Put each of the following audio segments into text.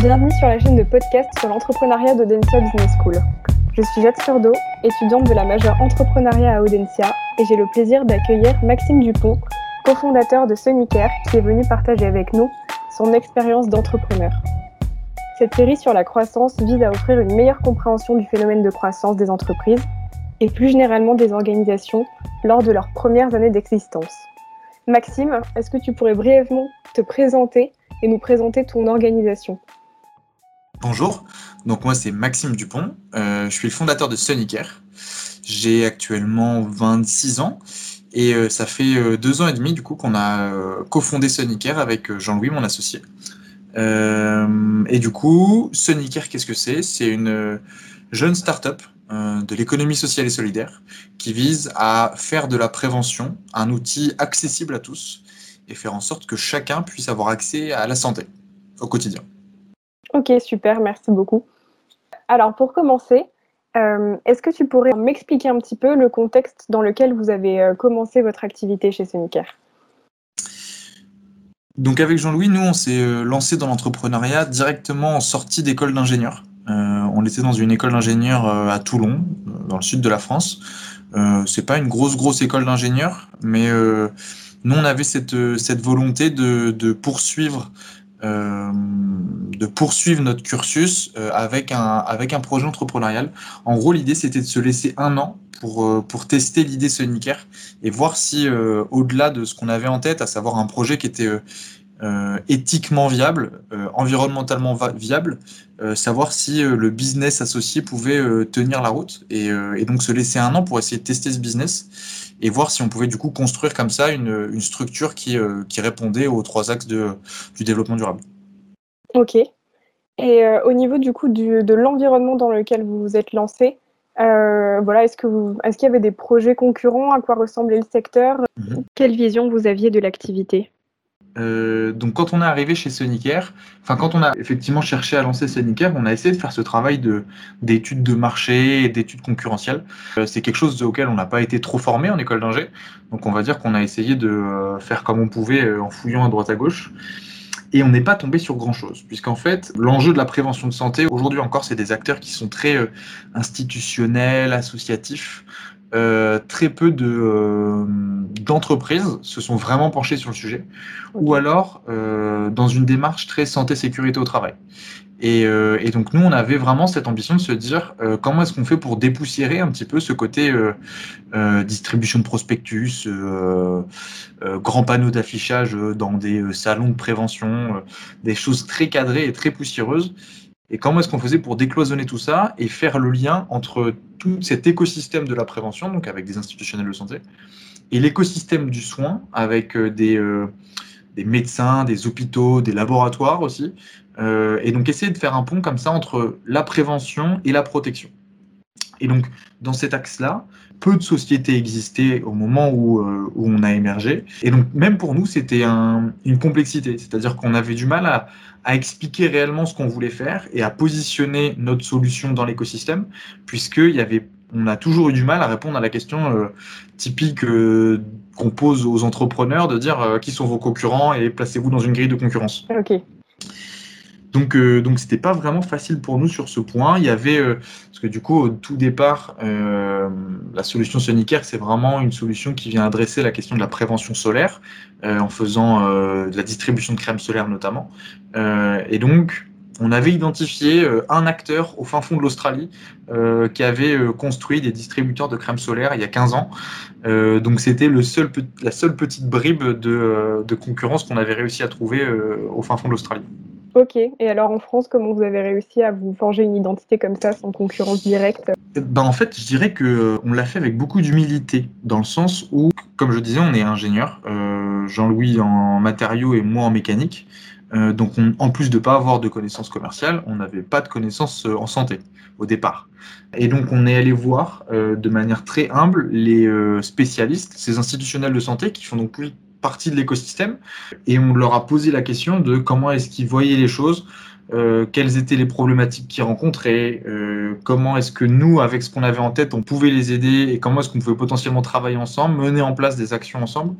Bienvenue sur la chaîne de podcast sur l'entrepreneuriat d'Audencia Business School. Je suis Jade Surdo, étudiante de la majeure entrepreneuriat à Audencia, et j'ai le plaisir d'accueillir Maxime Dupont, cofondateur de Sonicare, qui est venu partager avec nous son expérience d'entrepreneur. Cette série sur la croissance vise à offrir une meilleure compréhension du phénomène de croissance des entreprises et plus généralement des organisations lors de leurs premières années d'existence. Maxime, est-ce que tu pourrais brièvement te présenter et nous présenter ton organisation? Bonjour, donc moi c'est Maxime Dupont, euh, je suis le fondateur de Sonicare. J'ai actuellement 26 ans et euh, ça fait euh, deux ans et demi du coup qu'on a cofondé Sonicare avec Jean-Louis, mon associé. et du coup, Sonicare, qu'est-ce que c'est? C'est une jeune start-up de l'économie sociale et solidaire qui vise à faire de la prévention un outil accessible à tous et faire en sorte que chacun puisse avoir accès à la santé au quotidien. Ok, super, merci beaucoup. Alors pour commencer, euh, est-ce que tu pourrais m'expliquer un petit peu le contexte dans lequel vous avez euh, commencé votre activité chez Sonicare? Donc avec Jean-Louis, nous, on s'est lancé dans l'entrepreneuriat directement en sortie d'école d'ingénieur. Euh, on était dans une école d'ingénieur euh, à Toulon, euh, dans le sud de la France. c'est pas une grosse grosse école d'ingénieur, mais nous on avait cette, cette volonté de, poursuivre de poursuivre notre cursus avec un avec un projet entrepreneurial. En gros, l'idée c'était de se laisser un an pour pour tester l'idée Sonicare et voir si au-delà de ce qu'on avait en tête, à savoir un projet qui était euh, éthiquement viable, euh, environnementalement viable, euh, savoir si le business associé pouvait tenir la route et, donc se laisser un an pour essayer de tester ce business et voir si on pouvait du coup construire comme ça une, structure qui, qui, répondait aux trois axes de, du développement durable. Ok. Et au niveau du coup de l'environnement dans lequel vous vous êtes lancé, voilà, est-ce que vous, est-ce qu'il y avait des projets concurrents? À quoi ressemblait le secteur? Mhm. Quelle vision vous aviez de l'activité? Euh, donc quand on est arrivé chez Sonicare, enfin quand on a effectivement cherché à lancer Sonicare, on a essayé de faire ce travail de d'études de marché d'études concurrentielles. Euh, c'est quelque chose auquel on n'a pas été trop formé en école d'ingé, donc on va dire qu'on a essayé de euh, faire comme on pouvait en fouillant à droite à gauche. Et on n'est pas tombé sur grand-chose, puisqu'en fait, l'enjeu de la prévention de santé, aujourd'hui encore, c'est des acteurs qui sont très institutionnels, associatifs. Euh, très peu de euh, d'entreprises se sont vraiment penchées sur le sujet, ou alors euh, dans une démarche très santé sécurité au travail. Et, et, donc nous, on avait vraiment cette ambition de se dire comment est-ce qu'on fait pour dépoussiérer un petit peu ce côté distribution de prospectus, grands panneaux d'affichage dans des salons de prévention, des choses très cadrées et très poussiéreuses, et comment est-ce qu'on faisait pour décloisonner tout ça et faire le lien entre tout cet écosystème de la prévention, donc avec des institutionnels de santé, et l'écosystème du soin avec euh, des, euh, des, médecins, des hôpitaux, des laboratoires aussi, euh, et donc essayer de faire un pont comme ça entre la prévention et la protection. Et donc, dans cet axe-là, peu de sociétés existaient au moment où, où, on a émergé. Et donc, même pour nous, c'était un, une complexité. C'est-à-dire qu'on avait du mal à, expliquer réellement ce qu'on voulait faire et à positionner notre solution dans l'écosystème, puisqu'il y avait on a toujours eu du mal à répondre à la question euh, typique euh, qu'on pose aux entrepreneurs de dire euh, qui sont vos concurrents et placez-vous dans une grille de concurrence. Ok. Donc, donc c'était pas vraiment facile pour nous sur ce point. Il y avait, parce que du coup, au tout départ, la solution Sonicare, c'est vraiment une solution qui vient adresser la question de la prévention solaire, en faisant de la distribution de crème solaire notamment. et donc, on avait identifié euh, un acteur au fin fond de l'Australie euh, qui avait euh, construit des distributeurs de crème solaire il y a 15 ans. donc c'était seul, la seule petite bribe de, concurrence qu'on avait réussi à trouver au fin fond de l'Australie. Ok, et alors en France, comment vous avez réussi à vous forger une identité comme ça, sans concurrence directe? Ben, En fait, je dirais qu'on l'a fait avec beaucoup d'humilité, dans le sens où, comme je disais, on est ingénieur, Jean-Louis en matériaux et moi en mécanique. Euh, donc, en plus de ne pas avoir de connaissances commerciales, on n'avait pas de connaissances euh, en santé au départ. Et donc, on est allé voir euh, de manière très humble les spécialistes, ces institutionnels de santé qui font donc partie de l'écosystème, et on leur a posé la question de comment est-ce qu'ils voyaient les choses, quelles étaient les problématiques qu'ils rencontraient, comment est-ce que nous, avec ce qu'on avait en tête, on pouvait les aider et comment est-ce qu'on pouvait potentiellement travailler ensemble, mener en place des actions ensemble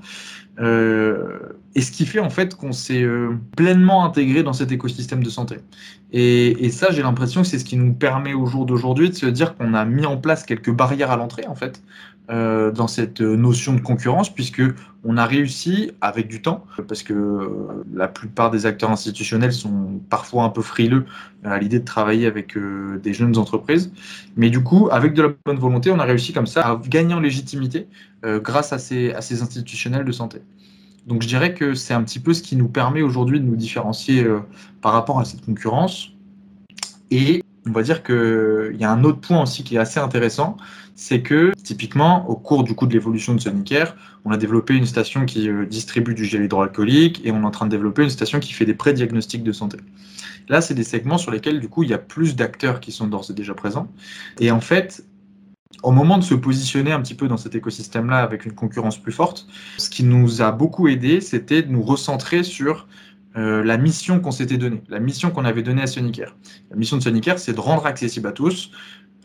et ce qui fait en fait qu'on s'est euh, pleinement intégré dans cet écosystème de santé. Et, et ça, j'ai l'impression que c'est ce qui nous permet au jour d'aujourd'hui de se dire qu'on a mis en place quelques barrières à l'entrée en fait euh, dans cette notion de concurrence, puisque on a réussi avec du temps, parce que euh, la plupart des acteurs institutionnels sont parfois un peu frileux à l'idée de travailler avec euh, des jeunes entreprises, mais du coup, avec de la bonne volonté, on a réussi comme ça à gagner en légitimité euh, grâce à ces, à ces institutionnels de santé. Donc je dirais que c'est un petit peu ce qui nous permet aujourd'hui de nous différencier euh, par rapport à cette concurrence. Et on va dire qu'il y a un autre point aussi qui est assez intéressant, c'est que typiquement au cours du coup de l'évolution de Sonicare, on a développé une station qui euh, distribue du gel hydroalcoolique et on est en train de développer une station qui fait des pré-diagnostics de santé. Là, c'est des segments sur lesquels du coup il y a plus d'acteurs qui sont d'ores et déjà présents. Et en fait, au moment de se positionner un petit peu dans cet écosystème-là avec une concurrence plus forte, ce qui nous a beaucoup aidé, c'était de nous recentrer sur euh, la mission qu'on s'était donnée, la mission qu'on avait donnée à Sonicare. La mission de Sonicare, c'est de rendre accessible à tous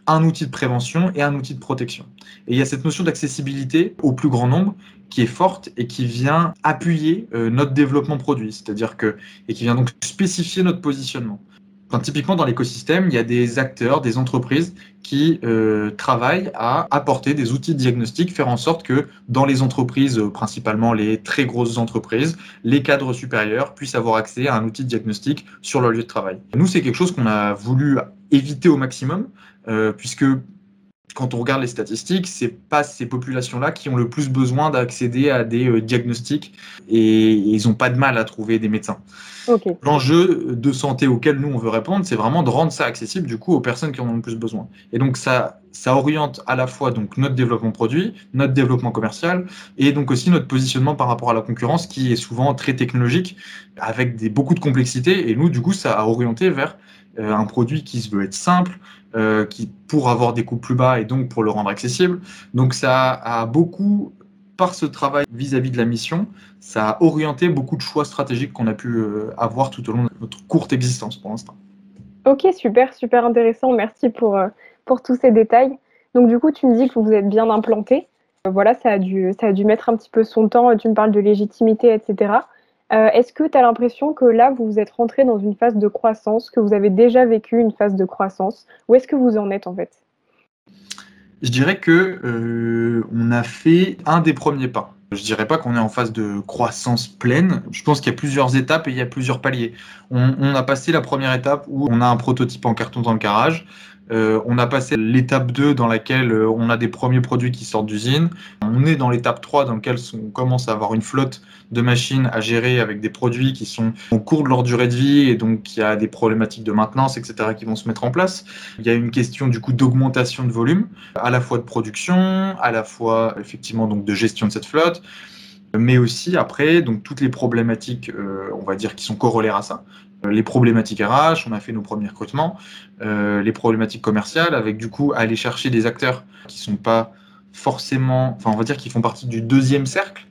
un outil de prévention et un outil de protection. Et il y a cette notion d'accessibilité au plus grand nombre qui est forte et qui vient appuyer euh, notre développement produit, c'est-à-dire que et qui vient donc spécifier notre positionnement typiquement, dans l'écosystème, il y a des acteurs, des entreprises qui euh, travaillent à apporter des outils de diagnostic, faire en sorte que dans les entreprises, euh, principalement les très grosses entreprises, les cadres supérieurs puissent avoir accès à un outil de diagnostic sur leur lieu de travail. Nous, c'est quelque chose qu'on a voulu éviter au maximum, puisque quand on regarde les statistiques, c'est pas ces populations-là qui ont le plus besoin d'accéder à des euh, diagnostics et, ils n'ont pas de mal à trouver des médecins. L'enjeu de santé auquel nous on veut répondre, c'est vraiment de rendre ça accessible du coup aux personnes qui en ont le plus besoin. Et donc ça, ça oriente à la fois donc notre développement produit, notre développement commercial et donc aussi notre positionnement par rapport à la concurrence qui est souvent très technologique avec des, beaucoup de complexité. Et nous du coup ça a orienté vers euh, un produit qui se veut être simple, euh, qui pour avoir des coûts plus bas et donc pour le rendre accessible. Donc ça a beaucoup, par ce travail vis-à-vis de la mission, ça a orienté beaucoup de choix stratégiques qu'on a pu euh, avoir tout au long de notre courte existence pour l'instant. Ok, super, super intéressant. Merci pour, pour tous ces détails. Donc du coup, tu me dis que vous êtes bien implanté. Voilà, ça a, dû, ça a dû mettre un petit peu son temps. Tu me parles de légitimité, etc. Euh, est-ce que tu as l'impression que là, vous êtes rentré dans une phase de croissance, que vous avez déjà vécu une phase de croissance? Où est-ce que vous en êtes en fait? Je dirais que euh, on a fait un des premiers pas. Je dirais pas qu'on est en phase de croissance pleine. Je pense qu'il y a plusieurs étapes et il y a plusieurs paliers. On, on, a passé la première étape où on a un prototype en carton dans le garage. Euh, on a passé l'étape 2 dans laquelle euh, on a des premiers produits qui sortent d'usine. On est dans l'étape 3 dans laquelle on commence à avoir une flotte de machines à gérer avec des produits qui sont au cours de leur durée de vie et donc il y a des problématiques de maintenance, etc. qui vont se mettre en place. Il y a une question du coup d'augmentation de volume, à la fois de production, à la fois effectivement donc de gestion de cette flotte mais aussi après donc toutes les problématiques, euh, on va dire, qui sont corollaires à ça, les problématiques RH, on a fait nos premiers recrutements, euh, les problématiques commerciales, avec du coup aller chercher des acteurs qui sont pas forcément, enfin on va dire qu'ils font partie du deuxième cercle,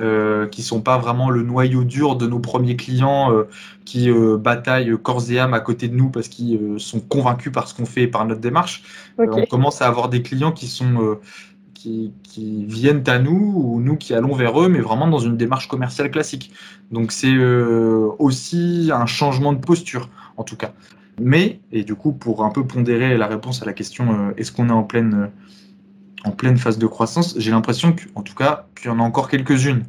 euh, qui sont pas vraiment le noyau dur de nos premiers clients euh, qui euh, bataillent corps et âme à côté de nous parce qu'ils sont convaincus par ce qu'on fait et par notre démarche. on commence à avoir des clients qui sont qui, viennent à nous ou nous qui allons vers eux, mais vraiment dans une démarche commerciale classique. Donc c'est euh, aussi un changement de posture, en tout cas. Mais, et du coup, pour un peu pondérer la réponse à la question euh, est-ce qu'on est en pleine, en pleine phase de croissance, j'ai l'impression qu'en tout cas, qu'il y en a encore quelques-unes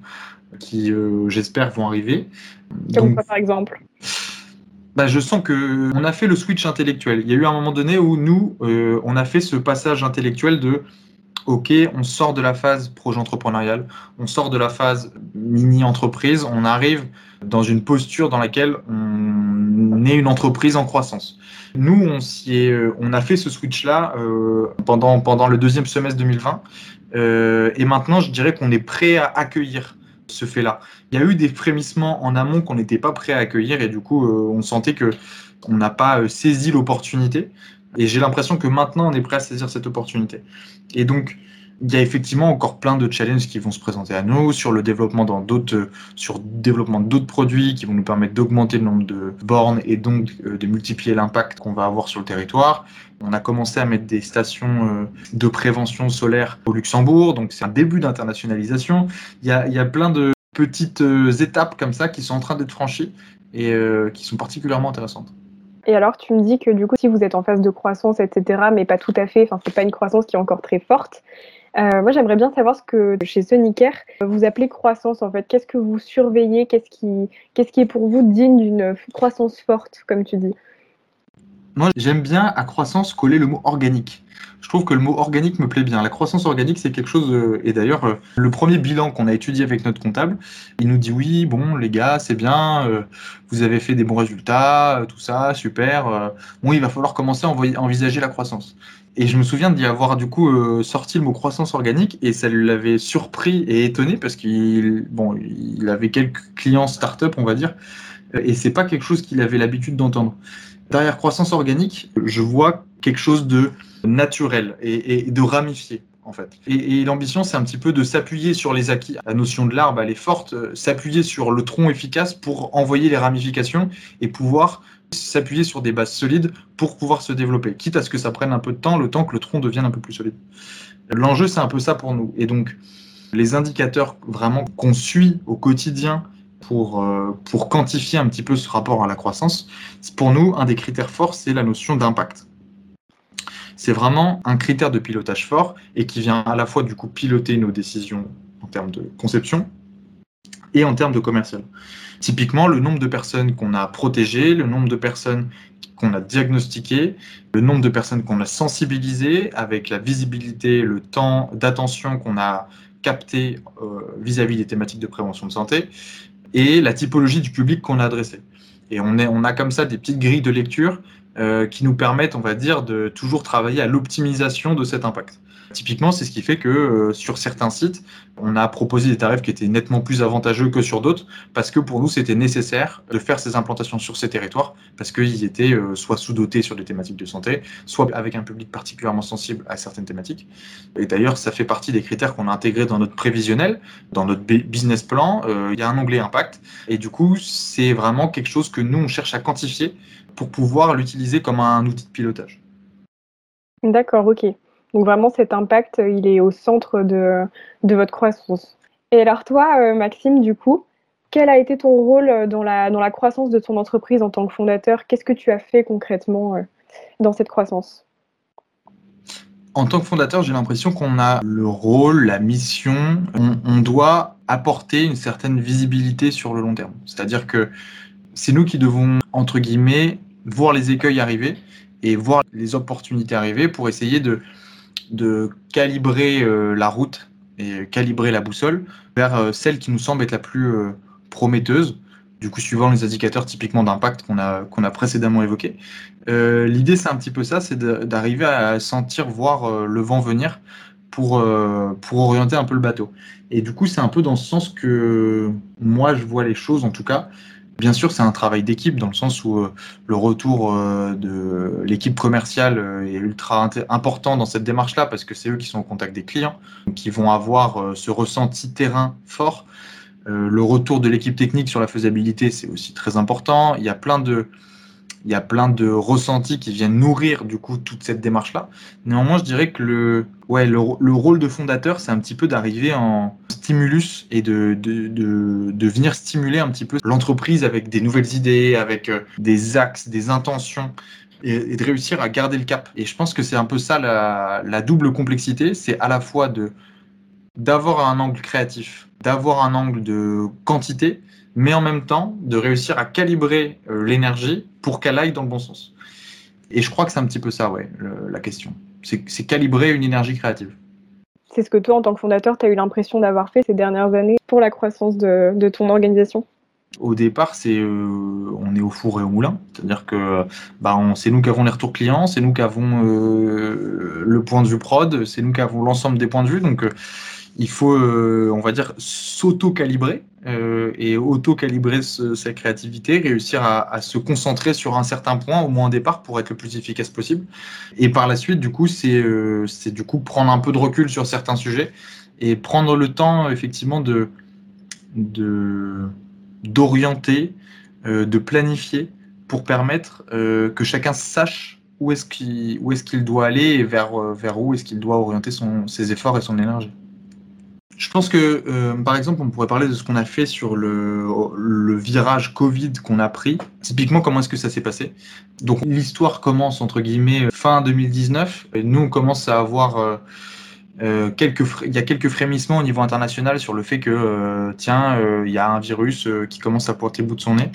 qui, euh, j'espère, vont arriver. Comme quoi, par exemple? Bah, je sens que on a fait le switch intellectuel. Il y a eu un moment donné où nous, on a fait ce passage intellectuel de OK, on sort de la phase projet entrepreneurial, on sort de la phase mini-entreprise, on arrive dans une posture dans laquelle on est une entreprise en croissance. Nous, on, euh, on a fait ce switch-là euh, pendant, pendant le deuxième semestre 2020. Euh, et maintenant, je dirais qu'on est prêt à accueillir ce fait-là. Il y a eu des frémissements en amont qu'on n'était pas prêt à accueillir et du coup, on sentait que on n'a pas saisi l'opportunité. Et j'ai l'impression que maintenant, on est prêt à saisir cette opportunité. Et donc, il y a effectivement encore plein de challenges qui vont se présenter à nous sur le développement dans d'autres, sur développement d'autres produits qui vont nous permettre d'augmenter le nombre de bornes et donc euh, de multiplier l'impact qu'on va avoir sur le territoire. On a commencé à mettre des stations euh, de prévention solaire au Luxembourg, donc c'est un début d'internationalisation. Il y a, il y a plein de petites euh, étapes comme ça qui sont en train d'être franchies et qui sont particulièrement intéressantes. Et alors, tu me dis que du coup, si vous êtes en phase de croissance, etc., mais pas tout à fait, enfin, c'est pas une croissance qui est encore très forte. Euh, moi, j'aimerais bien savoir ce que chez Sonicare vous appelez croissance en fait. Qu'est-ce que vous surveillez? Qu'est-ce qui, qu'est-ce qui est pour vous digne d'une croissance forte, comme tu dis? Moi, j'aime bien à croissance coller le mot organique je trouve que le mot organique me plaît bien. La croissance organique, c'est quelque chose, euh, et d'ailleurs, euh, le premier bilan qu'on a étudié avec notre comptable, il nous dit oui, bon, les gars, c'est bien, euh, vous avez fait des bons résultats, tout ça, super. bon, il va falloir commencer à envisager la croissance. Et je me souviens d'y avoir du coup sorti le mot croissance organique et ça l'avait surpris et étonné parce qu'il bon, il avait quelques clients start-up, on va dire, et c'est pas quelque chose qu'il avait l'habitude d'entendre. Derrière croissance organique, je vois quelque chose de naturel et, de ramifié. En fait. Et, l'ambition, c'est un petit peu de s'appuyer sur les acquis. La notion de l'arbre, elle est forte, euh, s'appuyer sur le tronc efficace pour envoyer les ramifications et pouvoir s'appuyer sur des bases solides pour pouvoir se développer, quitte à ce que ça prenne un peu de temps, le temps que le tronc devienne un peu plus solide. L'enjeu, c'est un peu ça pour nous. Et donc, les indicateurs vraiment qu'on suit au quotidien pour, euh, pour quantifier un petit peu ce rapport à la croissance, pour nous, un des critères forts, c'est la notion d'impact c'est vraiment un critère de pilotage fort et qui vient à la fois du coup piloter nos décisions en termes de conception et en termes de commercial. Typiquement, le nombre de personnes qu'on a protégées, le nombre de personnes qu'on a diagnostiquées, le nombre de personnes qu'on a sensibilisées avec la visibilité, le temps d'attention qu'on a capté euh, vis-à-vis des thématiques de prévention de santé et la typologie du public qu'on a adressé. Et on, a comme ça des petites grilles de lecture euh, qui nous permettent, on va dire, de toujours travailler à l'optimisation de cet impact. Typiquement, c'est ce qui fait que euh, sur certains sites, on a proposé des tarifs qui étaient nettement plus avantageux que sur d'autres, parce que pour nous, c'était nécessaire de faire ces implantations sur ces territoires, parce qu'ils étaient euh, soit sous-dotés sur des thématiques de santé, soit avec un public particulièrement sensible à certaines thématiques. Et d'ailleurs, ça fait partie des critères qu'on a intégrés dans notre prévisionnel, dans notre business plan. Il y a un onglet impact, et du coup, c'est vraiment quelque chose que nous, on cherche à quantifier pour pouvoir l'utiliser comme un outil de pilotage. D'accord, ok. Donc vraiment cet impact, il est au centre de, de votre croissance. Et alors toi, euh, Maxime, du coup, quel a été ton rôle dans la, dans la croissance de ton entreprise en tant que fondateur? Qu'est-ce que tu as fait concrètement euh, dans cette croissance? En tant que fondateur, j'ai l'impression qu'on a le rôle, la mission, on, on, doit apporter une certaine visibilité sur le long terme. C'est-à-dire que c'est nous qui devons, entre guillemets, voir les écueils arriver et voir les opportunités arriver pour essayer de, de calibrer euh, la route et calibrer la boussole vers euh, celle qui nous semble être la plus euh, prometteuse, du coup suivant les indicateurs typiquement d'impact qu'on a, qu'on a précédemment évoqués. L'idée c'est un petit peu ça, c'est d'arriver à sentir, voir le vent venir pour, pour orienter un peu le bateau. Et du coup c'est un peu dans ce sens que moi je vois les choses en tout cas. Bien sûr, c'est un travail d'équipe dans le sens où euh, le retour euh, de l'équipe commerciale euh, est ultra important dans cette démarche-là parce que c'est eux qui sont au contact des clients, qui vont avoir ce ressenti terrain fort. le retour de l'équipe technique sur la faisabilité, c'est aussi très important. Il y a plein de, il y a plein de ressentis qui viennent nourrir du coup toute cette démarche-là. Néanmoins, je dirais que le, ouais, le, rôle de fondateur, c'est un petit peu d'arriver en stimulus et de, de, de, venir stimuler un petit peu l'entreprise avec des nouvelles idées, avec euh, des axes, des intentions. Et, de réussir à garder le cap. Et je pense que c'est un peu ça la, la double complexité, c'est à la fois d'avoir un angle créatif, d'avoir un angle de quantité, mais en même temps de réussir à calibrer euh, l'énergie pour qu'elle aille dans le bon sens. Et je crois que c'est un petit peu ça, ouais, la question. C'est calibrer une énergie créative. C'est ce que toi, en tant que fondateur, tu as eu l'impression d'avoir fait ces dernières années pour la croissance de, ton organisation? Au départ, c'est euh, on est au four et au moulin, c'est-à-dire que bah, c'est nous qui avons les retours clients, c'est nous qui avons euh, le point de vue prod, c'est nous qui avons l'ensemble des points de vue. Donc, il faut, euh, on va dire, s'auto-calibrer euh, et auto-calibrer sa créativité, réussir à, se concentrer sur un certain point, au moins au départ, pour être le plus efficace possible. Et par la suite, du coup, c'est euh, du coup prendre un peu de recul sur certains sujets et prendre le temps, effectivement, de d'orienter, de planifier pour permettre que chacun sache où est-ce qu'il est doit aller et vers, vers où est-ce qu'il doit orienter ses efforts et son énergie. Je pense que, euh, par exemple, on pourrait parler de ce qu'on a fait sur le, le virage Covid qu'on a pris. Typiquement, comment est-ce que ça s'est passé? Donc, l'histoire commence, entre guillemets, fin 2019. Et nous, on commence à avoir... Euh, euh, quelques, il y a quelques frémissements au niveau international sur le fait que, euh, tiens, euh, il y a un virus qui commence à pointer le bout de son nez.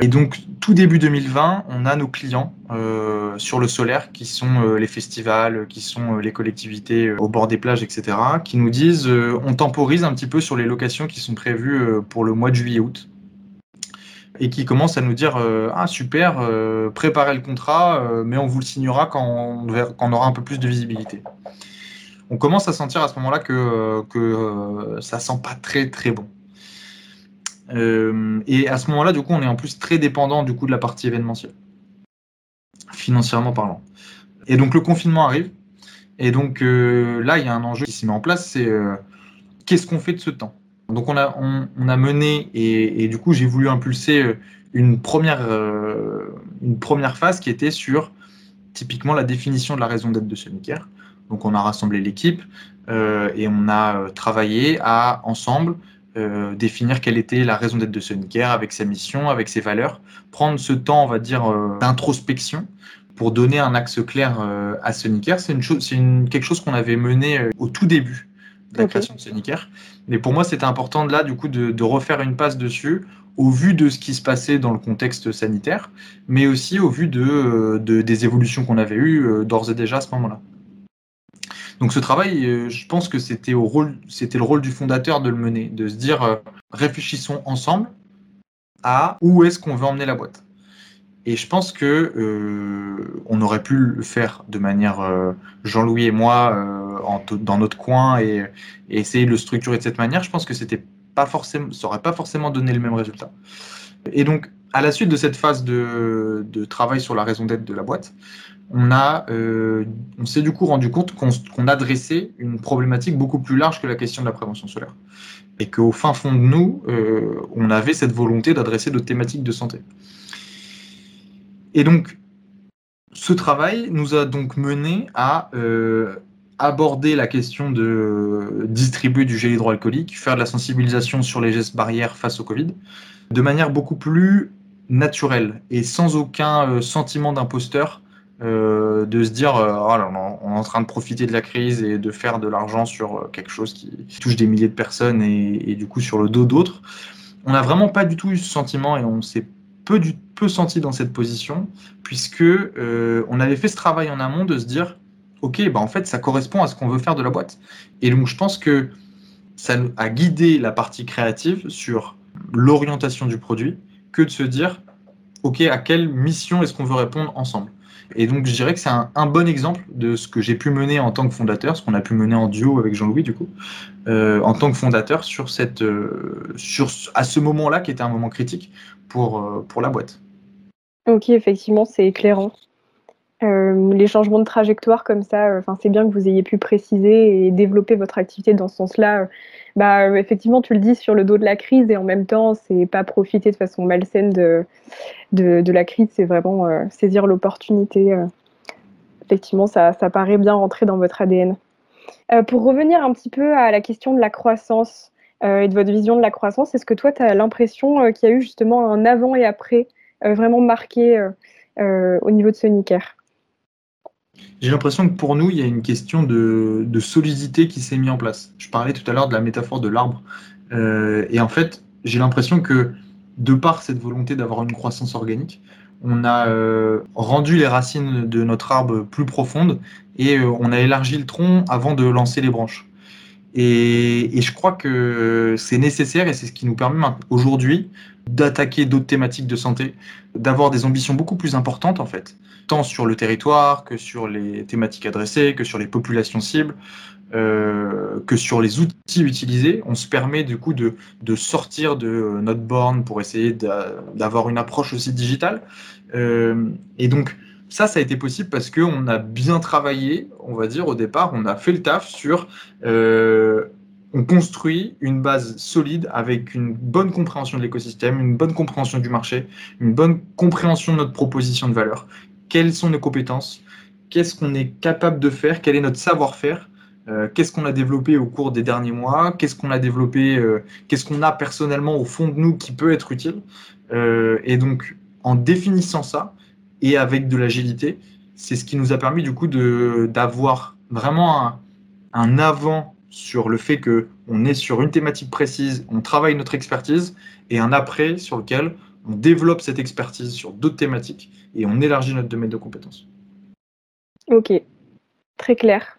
Et donc, tout début 2020, on a nos clients sur le solaire, qui sont les festivals, qui sont les collectivités au bord des plages, etc., qui nous disent on temporise un petit peu sur les locations qui sont prévues pour le mois de juillet-août. Et qui commencent à nous dire Ah, super, préparez le contrat, mais on vous le signera quand on, quand on aura un peu plus de visibilité on commence à sentir à ce moment-là que, que euh, ça sent pas très très bon. Euh, et à ce moment-là, du coup, on est en plus très dépendant du coup de la partie événementielle, financièrement parlant. Et donc le confinement arrive. Et donc euh, là, il y a un enjeu qui s'est mis en place, c'est qu'est-ce qu'on fait de ce temps? Donc on a, mené, et, du coup j'ai voulu impulser une première, une première phase qui était sur typiquement la définition de la raison d'être de ce Sonicaire. Donc on a rassemblé l'équipe euh, et on a euh, travaillé à ensemble euh, définir quelle était la raison d'être de Sonicare avec sa mission, avec ses valeurs, prendre ce temps, on va dire, d'introspection pour donner un axe clair à Sonicare. C'est une chose, c'est quelque chose qu'on avait mené au tout début de la création de Sonicare. Mais pour moi, c'était important de là, du coup, de, refaire une passe dessus au vu de ce qui se passait dans le contexte sanitaire, mais aussi au vu de, des évolutions qu'on avait eues d'ores et déjà à ce moment-là. Donc ce travail, euh, je pense que c'était le rôle du fondateur de le mener, de se dire euh, réfléchissons ensemble à où est-ce qu'on veut emmener la boîte. Et je pense que euh, on aurait pu le faire de manière Jean-Louis et moi dans notre coin et, essayer de le structurer de cette manière. Je pense que c'était pas forcément, ça aurait pas forcément donné le même résultat. Et donc à la suite de cette phase de, travail sur la raison d'être de la boîte, on, euh, s'est du coup rendu compte qu'on adressait une problématique beaucoup plus large que la question de la prévention solaire. Et qu'au fin fond de nous, euh, on avait cette volonté d'adresser d'autres thématiques de santé. Et donc, ce travail nous a donc mené à euh, aborder la question de distribuer du gel hydroalcoolique, faire de la sensibilisation sur les gestes barrières face au Covid, de manière beaucoup plus naturelle et sans aucun sentiment d'imposteur euh, de se dire euh, oh on est en train de profiter de la crise et de faire de l'argent sur euh, quelque chose qui touche des milliers de personnes et, du coup sur le dos d'autres. On n'a vraiment pas du tout eu ce sentiment et on s'est peu, peu senti dans cette position puisque on avait fait ce travail en amont de se dire ok bah en fait ça correspond à ce qu'on veut faire de la boîte et donc je pense que ça a guidé la partie créative sur l'orientation du produit que de se dire ok à quelle mission est-ce qu'on veut répondre ensemble? Et donc, je dirais que c'est un, bon exemple de ce que j'ai pu mener en tant que fondateur, ce qu'on a pu mener en duo avec Jean-Louis, du coup, euh, en tant que fondateur sur cette, euh, sur, à ce moment-là, qui était un moment critique pour, euh, pour la boîte. Ok, effectivement, c'est éclairant. Les changements de trajectoire comme ça, enfin c'est bien que vous ayez pu préciser et développer votre activité dans ce sens-là. bah, effectivement, tu le dis sur le dos de la crise et en même temps, c'est pas profiter de façon malsaine de, de, la crise, c'est vraiment euh, saisir l'opportunité. Euh. effectivement, ça, ça, paraît bien rentrer dans votre ADN. Euh, pour revenir un petit peu à la question de la croissance et de votre vision de la croissance, est-ce que toi, tu as l'impression qu'il y a eu justement un avant et après vraiment marqué au niveau de Sonicare j'ai l'impression que pour nous, il y a une question de, solidité qui s'est mise en place. Je parlais tout à l'heure de la métaphore de l'arbre. et en fait, j'ai l'impression que de par cette volonté d'avoir une croissance organique, on a euh, rendu les racines de notre arbre plus profondes et euh, on a élargi le tronc avant de lancer les branches. Et, je crois que c'est nécessaire et c'est ce qui nous permet aujourd'hui d'attaquer d'autres thématiques de santé, d'avoir des ambitions beaucoup plus importantes en fait, tant sur le territoire que sur les thématiques adressées, que sur les populations cibles, euh, que sur les outils utilisés, on se permet du coup de, sortir de notre borne pour essayer d'avoir une approche aussi digitale. Euh, et donc ça, ça a été possible parce qu'on a bien travaillé, on va dire au départ, on a fait le taf sur, euh, on construit une base solide avec une bonne compréhension de l'écosystème, une bonne compréhension du marché, une bonne compréhension de notre proposition de valeur. Quelles sont nos compétences? Qu'est-ce qu'on est capable de faire? Quel est notre savoir-faire? Qu'est-ce qu'on a développé au cours des derniers mois, qu'est-ce qu'on a développé, qu'est-ce qu'on a personnellement au fond de nous qui peut être utile? et donc, en définissant ça et avec de l'agilité, c'est ce qui nous a permis du coup d'avoir vraiment un, un avant sur le fait qu'on est sur une thématique précise, on travaille notre expertise, et un après sur lequel on développe cette expertise sur d'autres thématiques et on élargit notre domaine de compétences. Ok, très clair.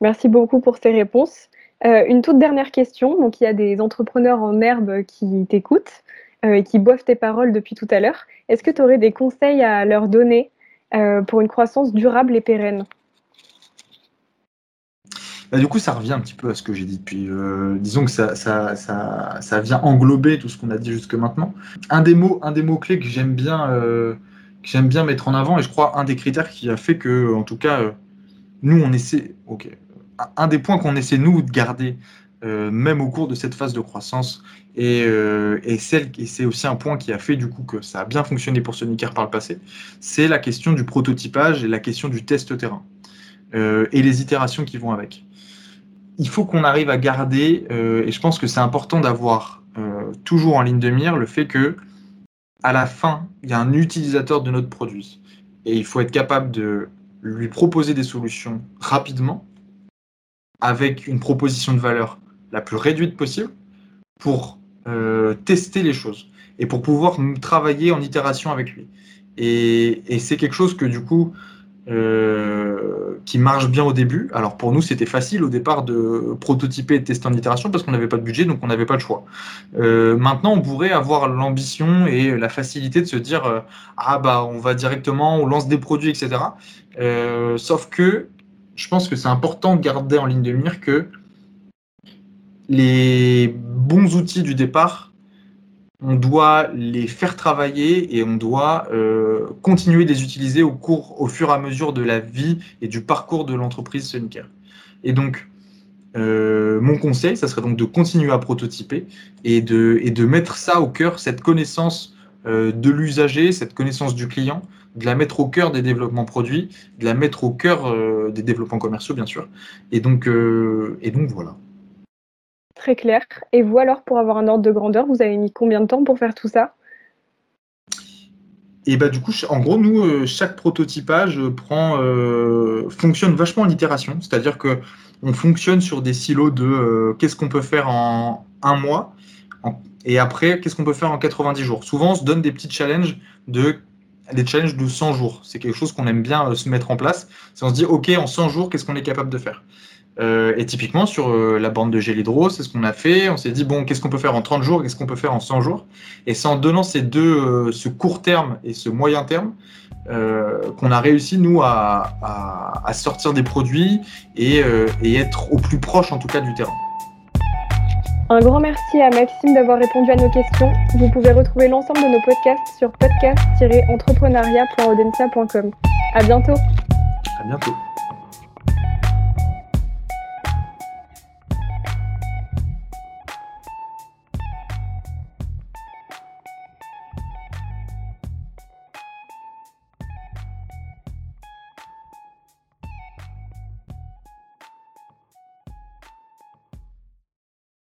Merci beaucoup pour ces réponses. Euh, une toute dernière question. Donc, il y a des entrepreneurs en herbe qui t'écoutent et qui boivent tes paroles depuis tout à l'heure. Est-ce que tu aurais des conseils à leur donner euh, pour une croissance durable et pérenne? Bah, du coup, ça revient un petit peu à ce que j'ai dit depuis. Euh, disons que ça, ça, ça, ça, vient englober tout ce qu'on a dit jusque maintenant. Un des mots, un des mots clés que j'aime bien, euh, j'aime bien mettre en avant, et je crois un des critères qui a fait que, en tout cas, euh, nous, on essaie. Ok. Un des points qu'on essaie nous de garder, même au cours de cette phase de croissance, et, et c'est aussi un point qui a fait du coup que ça a bien fonctionné pour Sonicare par le passé, c'est la question du prototypage et la question du test terrain. et les itérations qui vont avec il faut qu'on arrive à garder, euh, et je pense que c'est important d'avoir euh, toujours en ligne de mire le fait que à la fin, il y a un utilisateur de notre produit. Et il faut être capable de lui proposer des solutions rapidement, avec une proposition de valeur la plus réduite possible, pour euh, tester les choses et pour pouvoir travailler en itération avec lui. Et, c'est quelque chose que du coup, euh, qui marche bien au début. Alors pour nous, c'était facile au départ de prototyper et de tester en itération parce qu'on n'avait pas de budget, donc on n'avait pas le choix. Euh, maintenant, on pourrait avoir l'ambition et la facilité de se dire ah bah on va directement, on lance des produits, etc. sauf que je pense que c'est important de garder en ligne de mire que les bons outils du départ on doit les faire travailler et on doit euh, continuer de les utiliser au cours, au fur et à mesure de la vie et du parcours de l'entreprise Suncare. Et donc, euh, mon conseil, ça serait donc de continuer à prototyper et de, et de mettre ça au cœur, cette connaissance euh, de l'usager, cette connaissance du client, de la mettre au cœur des développements produits, de la mettre au cœur des développements commerciaux, bien sûr. Et donc voilà. Très clair. Et vous alors, pour avoir un ordre de grandeur, vous avez mis combien de temps pour faire tout ça? Et bah du coup, en gros, nous, euh, chaque prototypage prend, euh, fonctionne vachement en itération. C'est-à-dire que on fonctionne sur des silos de euh, qu'est-ce qu'on peut faire en un mois et après qu'est-ce qu'on peut faire en 90 jours. Souvent, on se donne des petits challenges de des challenges de 100 jours. C'est quelque chose qu'on aime bien se mettre en place. On se dit ok, en 100 jours, qu'est-ce qu'on est capable de faire? Euh, et typiquement, sur euh, la bande de Gélidro, c'est ce qu'on a fait. On s'est dit, bon, qu'est-ce qu'on peut faire en 30 jours, qu'est-ce qu'on peut faire en 100 jours? Et c'est en donnant ces deux, euh, ce court terme et ce moyen terme, qu'on a réussi, nous, à, à, sortir des produits et, et, être au plus proche, en tout cas, du terrain. Un grand merci à Maxime d'avoir répondu à nos questions. Vous pouvez retrouver l'ensemble de nos podcasts sur podcast-entrepreneuriat.audencia.com. À bientôt. À bientôt.